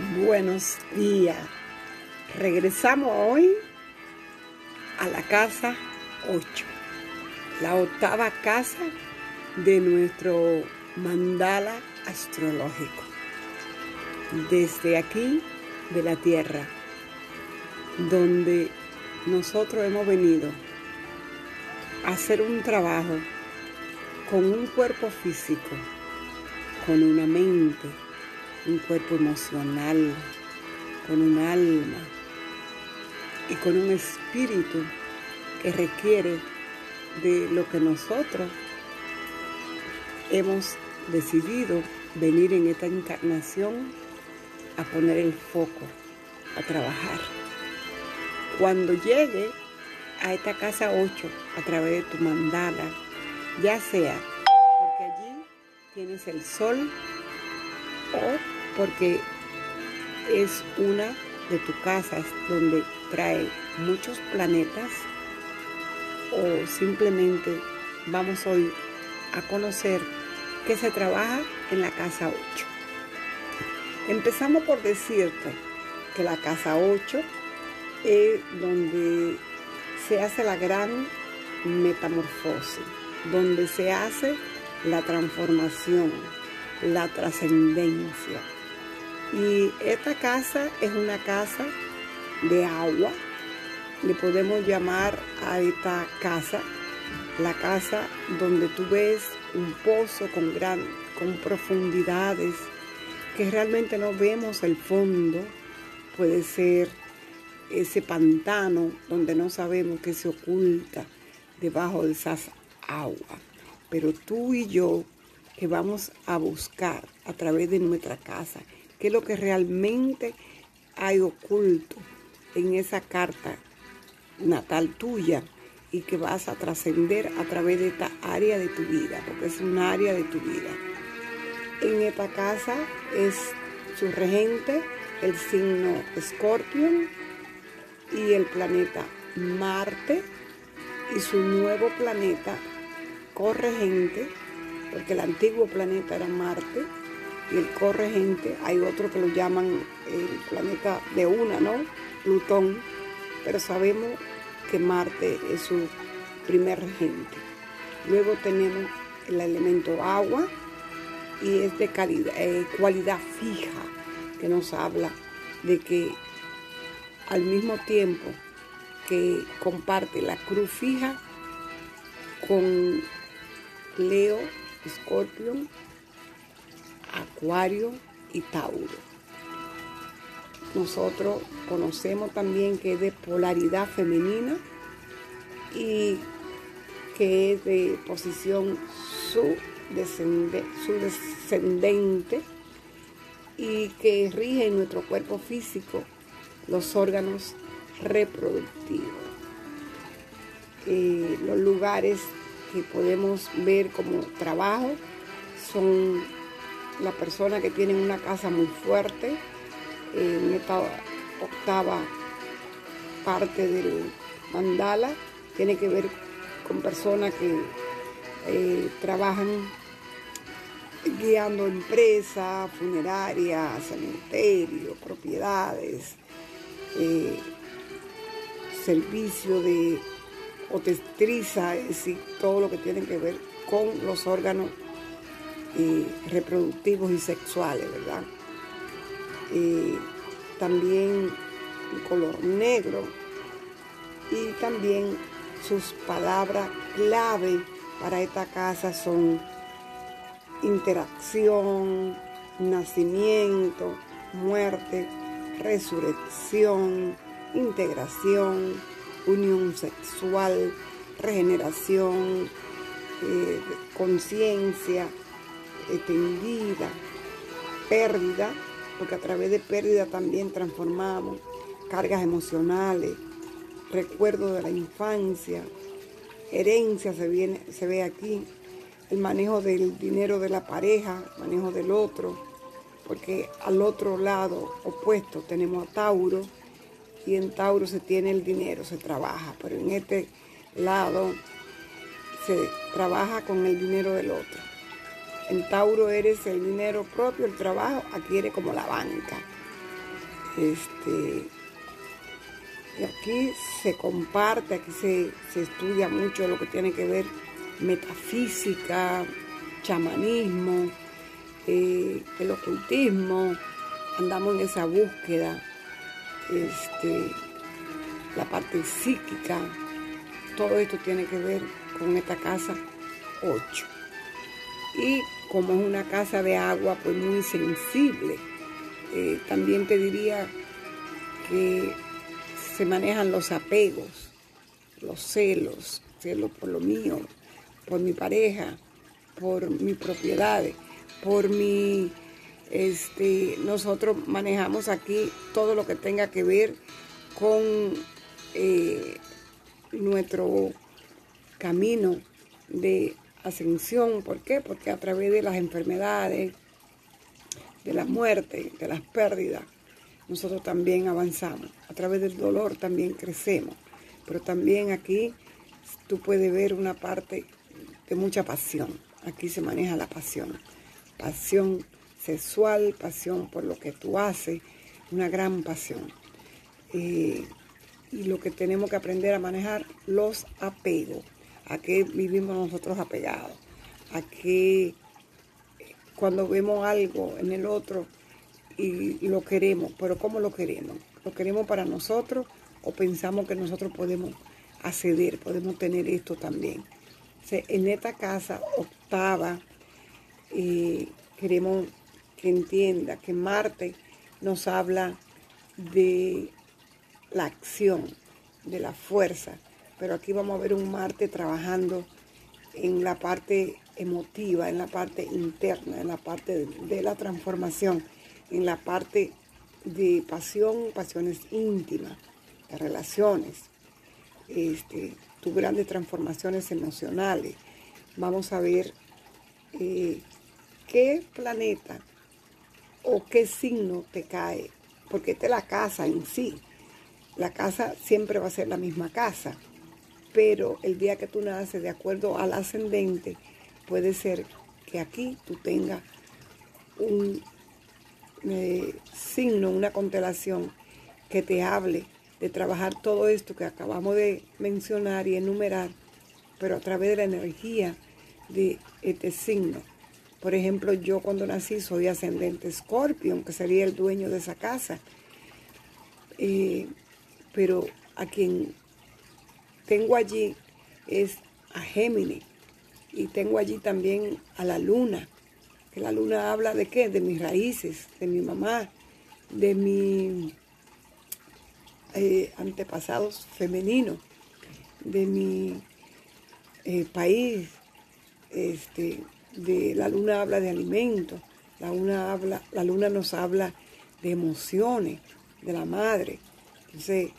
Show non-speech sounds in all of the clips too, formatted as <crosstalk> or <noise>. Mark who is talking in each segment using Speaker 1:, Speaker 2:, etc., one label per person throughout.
Speaker 1: Buenos días. Regresamos hoy a la casa 8, la octava casa de nuestro mandala astrológico. Desde aquí, de la Tierra, donde nosotros hemos venido a hacer un trabajo con un cuerpo físico, con una mente, un cuerpo emocional, con un alma y con un espíritu que requiere de lo que nosotros hemos decidido venir en esta encarnación a poner el foco, a trabajar. Cuando llegue a esta casa 8 a través de tu mandala, ya sea porque allí tienes el sol o porque es una de tus casas donde trae muchos planetas o simplemente vamos hoy a conocer que se trabaja en la casa 8. Empezamos por decirte que la casa 8 es donde se hace la gran metamorfosis, donde se hace la transformación, la trascendencia. Y esta casa es una casa de agua. Le podemos llamar a esta casa la casa donde tú ves un pozo con gran, con profundidades que realmente no vemos el fondo. Puede ser ese pantano donde no sabemos qué se oculta debajo de esas aguas. Pero tú y yo que vamos a buscar a través de nuestra casa, qué es lo que realmente hay oculto en esa carta natal tuya y que vas a trascender a través de esta área de tu vida, porque es un área de tu vida. En esta casa es su regente, el signo Scorpion y el planeta Marte y su nuevo planeta corregente porque el antiguo planeta era Marte y el corregente, hay otro que lo llaman el planeta de una, ¿no? Plutón, pero sabemos que Marte es su primer regente. Luego tenemos el elemento agua y es de calidad, eh, cualidad fija que nos habla de que al mismo tiempo que comparte la cruz fija con Leo Escorpio, Acuario y Tauro. Nosotros conocemos también que es de polaridad femenina y que es de posición su, descendente y que rige en nuestro cuerpo físico los órganos reproductivos. Eh, los lugares que podemos ver como trabajo son las personas que tienen una casa muy fuerte, en esta octava parte del mandala, tiene que ver con personas que eh, trabajan guiando empresas, funerarias, cementerios, propiedades, eh, servicio de obstetriza, es decir, todo lo que tiene que ver con los órganos reproductivos y sexuales, ¿verdad? También el color negro y también sus palabras clave para esta casa son interacción, nacimiento, muerte, resurrección, integración, unión sexual, regeneración, eh, conciencia extendida, pérdida, porque a través de pérdida también transformamos cargas emocionales, recuerdos de la infancia, herencia se, viene, se ve aquí, el manejo del dinero de la pareja, manejo del otro, porque al otro lado opuesto tenemos a Tauro, y en Tauro se tiene el dinero, se trabaja, pero en este lado se trabaja con el dinero del otro. En Tauro eres el dinero propio, el trabajo, aquí eres como la banca. Este, y aquí se comparte, aquí se, se estudia mucho lo que tiene que ver metafísica, chamanismo, eh, el ocultismo, andamos en esa búsqueda, este, la parte psíquica, todo esto tiene que ver con esta casa 8. Y como es una casa de agua, pues muy sensible, eh, también te diría que se manejan los apegos, los celos, celos por lo mío, por mi pareja, por mis propiedades, por mi, este, nosotros manejamos aquí todo lo que tenga que ver con eh, nuestro camino de ascensión. ¿Por qué? Porque a través de las enfermedades, de la muerte, de las pérdidas, nosotros también avanzamos. A través del dolor también crecemos. Pero también aquí tú puedes ver una parte de mucha pasión. Aquí se maneja la pasión. Pasión sexual, pasión por lo que tú haces, una gran pasión. Eh, y lo que tenemos que aprender a manejar, los apegos. A qué vivimos nosotros apegados. A qué cuando vemos algo en el otro y lo queremos, pero ¿cómo lo queremos? ¿Lo queremos para nosotros o pensamos que nosotros podemos acceder, podemos tener esto también? en esta casa octava, eh, queremos que entienda que Marte nos habla de la acción, de la fuerza, pero aquí vamos a ver un Marte trabajando en la parte emotiva, en la parte interna, en la parte de, la transformación, en la parte de pasión, pasiones íntimas, de relaciones, este, tus grandes transformaciones emocionales. Vamos a ver eh, qué planeta o qué signo te cae, porque esta es la casa en sí. La casa siempre va a ser la misma casa, pero el día que tú naces, de acuerdo al ascendente, puede ser que aquí tú tengas un eh, signo, una constelación que te hable de trabajar todo esto que acabamos de mencionar y enumerar, pero a través de la energía de este signo. Por ejemplo, yo cuando nací soy ascendente Scorpion, que sería el dueño de esa casa. Eh, pero a quien tengo allí es a Géminis. Y tengo allí también a la luna. Que la luna habla de qué? De mis raíces, de mi mamá, de mi eh, antepasados femeninos de mi eh, país. Este, de, la luna habla de alimentos, la luna, habla, la luna nos habla de emociones, de la madre. Entonces,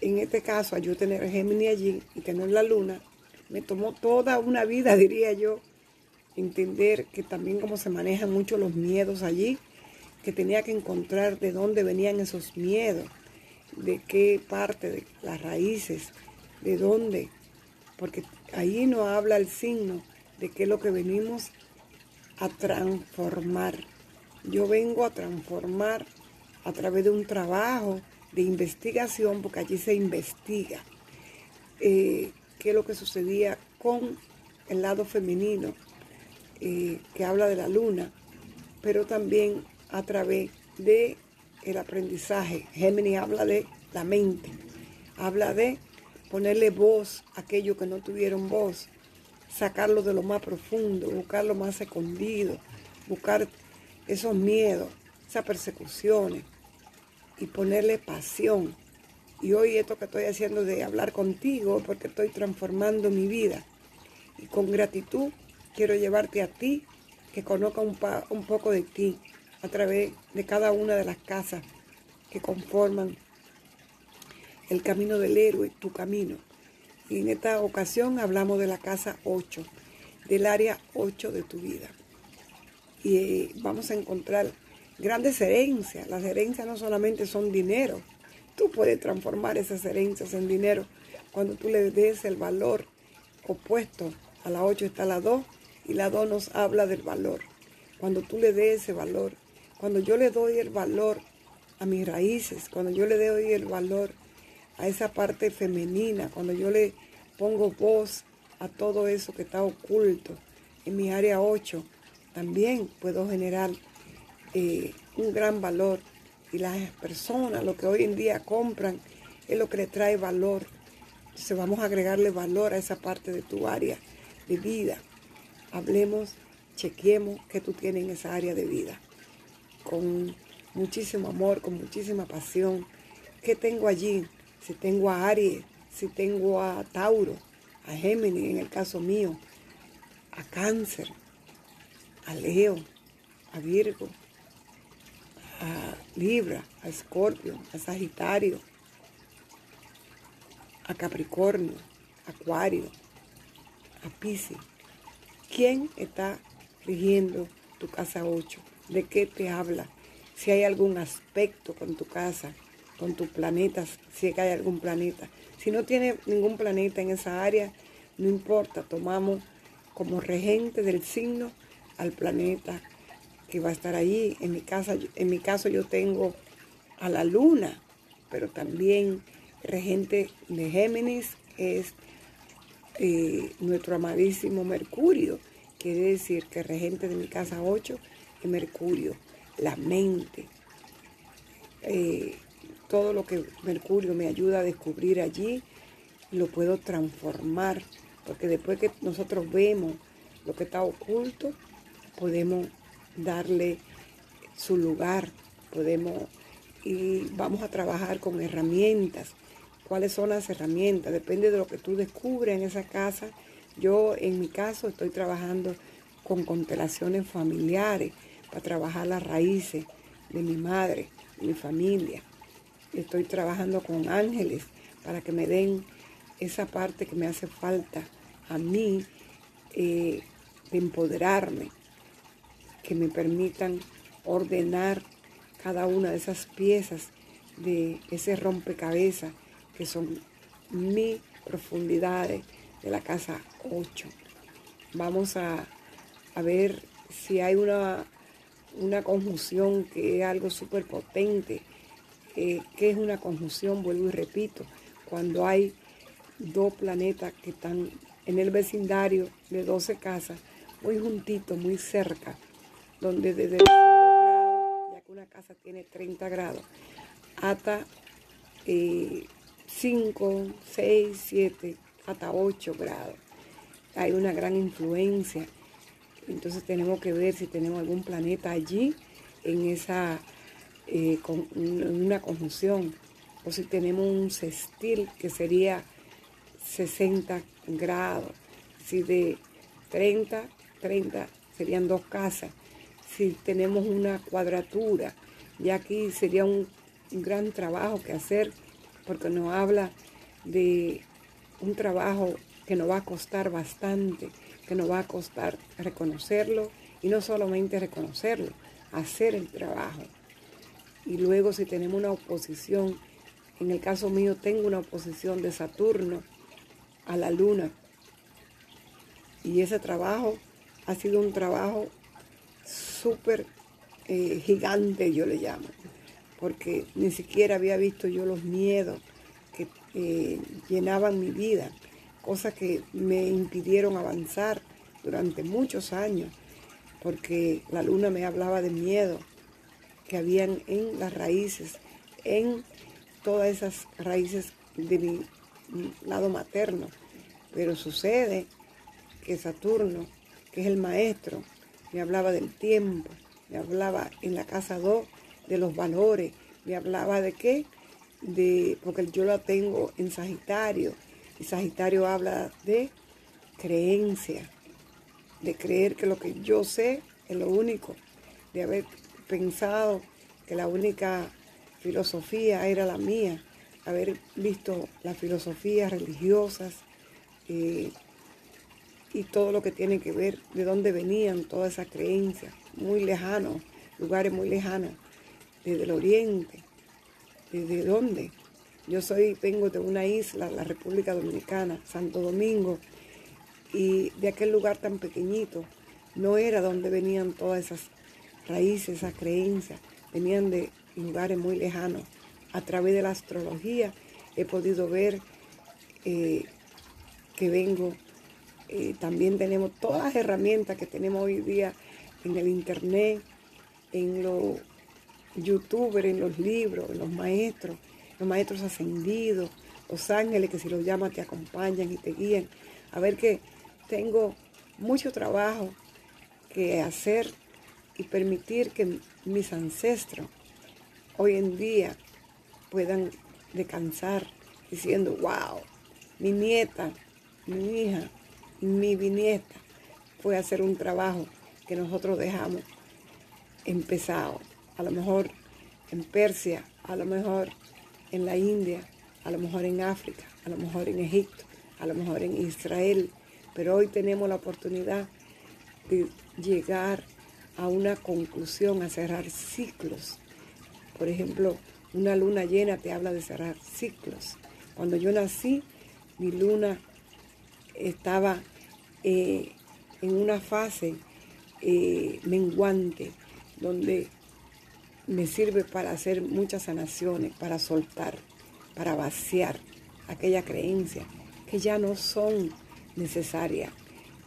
Speaker 1: en este caso, yo tener Géminis allí y tener la luna, me tomó toda una vida, <laughs> diría yo, entender que también como se manejan mucho los miedos allí, que tenía que encontrar de dónde venían esos miedos de qué parte, de las raíces, de dónde, porque ahí no habla el signo de qué es lo que venimos a transformar. Yo vengo a transformar a través de un trabajo de investigación, porque allí se investiga eh, qué es lo que sucedía con el lado femenino, eh, que habla de la luna, pero también a través de el aprendizaje. Géminis habla de la mente, habla de ponerle voz a aquellos que no tuvieron voz, sacarlo de lo más profundo, buscar lo más escondido, buscar esos miedos, esas persecuciones y ponerle pasión. Y hoy esto que estoy haciendo de hablar contigo porque estoy transformando mi vida. Y con gratitud quiero llevarte a ti que conozca un, un poco de ti, a través de cada una de las casas que conforman el camino del héroe, tu camino. Y en esta ocasión hablamos de la casa 8, del área 8 de tu vida. Y eh, vamos a encontrar grandes herencias. Las herencias no solamente son dinero, tú puedes transformar esas herencias en dinero cuando tú le des el valor opuesto. A la 8 está la 2 y la 2 nos habla del valor. Cuando tú le des ese valor cuando yo le doy el valor a mis raíces, cuando yo le doy el valor a esa parte femenina, cuando yo le pongo voz a todo eso que está oculto en mi área 8, también puedo generar un gran valor. Y las personas, lo que hoy en día compran, es lo que le trae valor. Entonces vamos a agregarle valor a esa parte de tu área de vida. Hablemos, chequeemos que tú tienes en esa área de vida. Con muchísimo amor, con muchísima pasión. ¿Qué tengo allí? Si tengo a Aries, si tengo a Tauro, a Géminis en el caso mío, a Cáncer, a Leo, a Virgo, a Libra, a Escorpio, a Sagitario, a Capricornio, Acuario, a Pisces. ¿Quién está rigiendo tu casa 8? ¿De qué te habla? Si hay algún aspecto con tu casa, con tus planetas, si hay algún planeta. Si no tiene ningún planeta en esa área, no importa, tomamos como regente del signo al planeta que va a estar ahí. En mi, casa, en mi caso yo tengo a la luna, pero también regente de Géminis es eh, nuestro amadísimo Mercurio. Quiere decir que regente de mi casa 8 es Mercurio, la mente. Eh, todo lo que Mercurio me ayuda a descubrir allí, lo puedo transformar, porque después que nosotros vemos lo que está oculto, podemos darle su lugar, podemos y vamos a trabajar con herramientas. ¿Cuáles son las herramientas? Depende de lo que tú descubres en esa casa. Yo en mi caso estoy trabajando con constelaciones familiares para trabajar las raíces de mi madre, de mi familia. Estoy trabajando con ángeles para que me den esa parte que me hace falta a mí eh, de empoderarme, que me permitan ordenar cada una de esas piezas de ese rompecabezas que son mis profundidades de la casa 8. Vamos a, ver si hay una, una conjunción que es algo súper potente. Eh, ¿Qué es una conjunción? Vuelvo y repito, cuando hay dos planetas que están en el vecindario de 12 casas muy juntito, muy cerca, donde desde el grado, ya que una casa tiene 30 grados, hasta 5, 6, 7, hasta 8 grados. Hay una gran influencia. Entonces tenemos que ver si tenemos algún planeta allí en esa eh, con una conjunción o si tenemos un sextil que sería 60 grados, si de 30 30 serían dos casas. Si tenemos una cuadratura, ya aquí sería un, gran trabajo que hacer porque nos habla de un trabajo que nos va a costar bastante, que nos va a costar reconocerlo y no solamente reconocerlo, hacer el trabajo. Y luego si tenemos una oposición, en el caso mío tengo una oposición de Saturno a la Luna. Y ese trabajo ha sido un trabajo súper eh, gigante, yo le llamo, porque ni siquiera había visto yo los miedos que eh, llenaban mi vida, cosas que me impidieron avanzar durante muchos años, porque la luna me hablaba de miedo que habían en las raíces, en todas esas raíces de mi lado materno. Pero sucede que Saturno que es el maestro, me hablaba del tiempo, me hablaba en la casa 2 de los valores, me hablaba de qué, de, porque yo la tengo en Sagitario, y Sagitario habla de creencia, de creer que lo que yo sé es lo único, de haber pensado que la única filosofía era la mía, haber visto las filosofías religiosas, eh, y todo lo que tiene que ver de dónde venían todas esas creencias, muy lejanos, lugares muy lejanos, desde el oriente, desde dónde. Yo soy, vengo de una isla, la República Dominicana, Santo Domingo, y de aquel lugar tan pequeñito, no era donde venían todas esas raíces, esas creencias, venían de lugares muy lejanos. A través de la astrología he podido ver eh, que vengo. Eh, también tenemos todas las herramientas que tenemos hoy día en el internet, en los youtubers, en los libros, en los maestros, los maestros ascendidos, los ángeles que si los llamas te acompañan y te guían. A ver que tengo mucho trabajo que hacer y permitir que mis ancestros hoy en día puedan descansar diciendo, wow, mi nieta, mi hija, mi bisnieta fue hacer un trabajo que nosotros dejamos empezado. A lo mejor en Persia, a lo mejor en la India, a lo mejor en África, a lo mejor en Egipto, a lo mejor en Israel. Pero hoy tenemos la oportunidad de llegar a una conclusión, a cerrar ciclos. Por ejemplo, una luna llena te habla de cerrar ciclos. Cuando yo nací, mi luna estaba eh, en una fase eh, menguante, donde me sirve para hacer muchas sanaciones, para soltar, para vaciar aquella creencia que ya no son necesarias,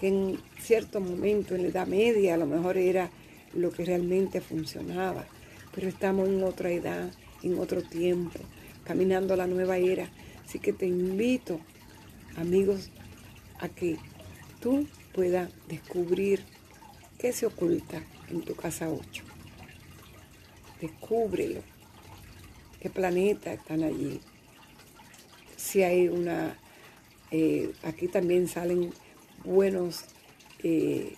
Speaker 1: que en cierto momento en la Edad Media a lo mejor era lo que realmente funcionaba, pero estamos en otra edad, en otro tiempo, caminando a la nueva era. Así que te invito, amigos, a que tú puedas descubrir qué se oculta en tu casa 8. Descúbrelo. ¿Qué planetas están allí? Si hay una... Eh, aquí también salen buenos eh,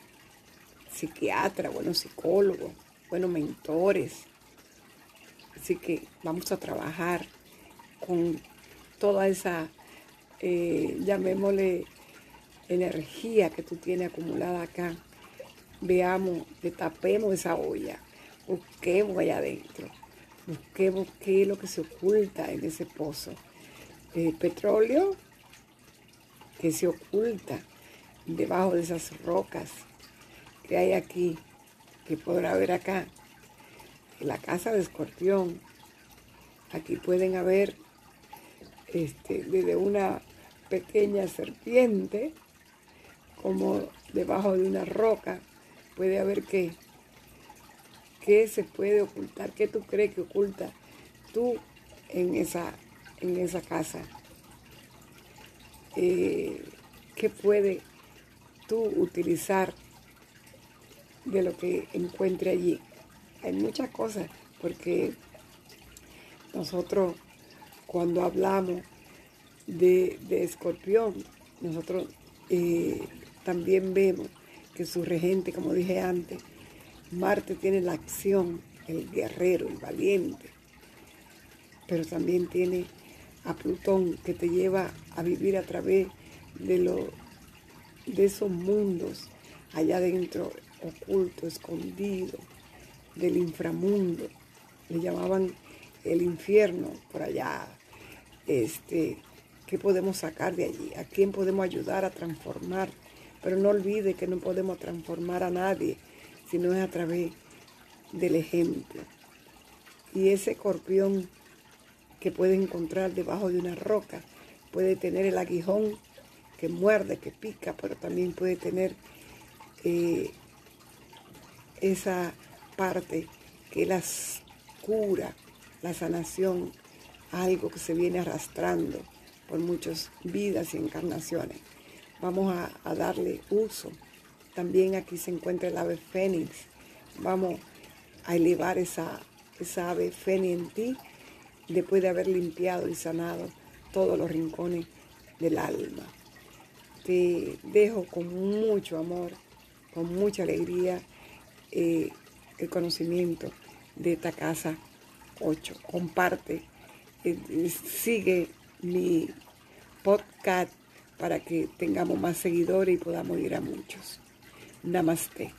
Speaker 1: psiquiatras, buenos psicólogos, buenos mentores. Así que vamos a trabajar con toda esa, eh, llamémosle, energía que tú tienes acumulada acá. Veamos, tapemos esa olla, busquemos allá adentro, busquemos qué es lo que se oculta en ese pozo. El petróleo que se oculta debajo de esas rocas que hay aquí, que podrá ver acá, en la casa de escorpión. Aquí pueden haber este, desde una pequeña serpiente, como debajo de una roca, puede haber que, ¿qué se puede ocultar? ¿Qué tú crees que oculta tú en esa, en esa casa? Eh, ¿Qué puede tú utilizar de lo que encuentre allí. Hay muchas cosas, porque nosotros cuando hablamos de, escorpión, nosotros eh, también vemos que su regente, como dije antes, Marte tiene la acción, el guerrero, el valiente, pero también tiene a Plutón que te lleva a vivir a través de, lo, de esos mundos allá adentro oculto, escondido, del inframundo. Le llamaban el infierno por allá. Este, ¿Qué podemos sacar de allí? ¿A quién podemos ayudar a transformar? Pero no olvide que no podemos transformar a nadie, sino es a través del ejemplo. Y ese escorpión que puede encontrar debajo de una roca puede tener el aguijón que muerde, que pica, pero también puede tener eh, esa parte que las cura, la sanación, algo que se viene arrastrando por muchas vidas y encarnaciones. Vamos a, darle uso. También aquí se encuentra el ave fénix. Vamos a elevar esa, esa ave fénix en ti después de haber limpiado y sanado todos los rincones del alma. Te dejo con mucho amor, con mucha alegría eh, el conocimiento de esta casa 8. Comparte, eh, sigue mi podcast para que tengamos más seguidores y podamos ir a muchos. Namaste.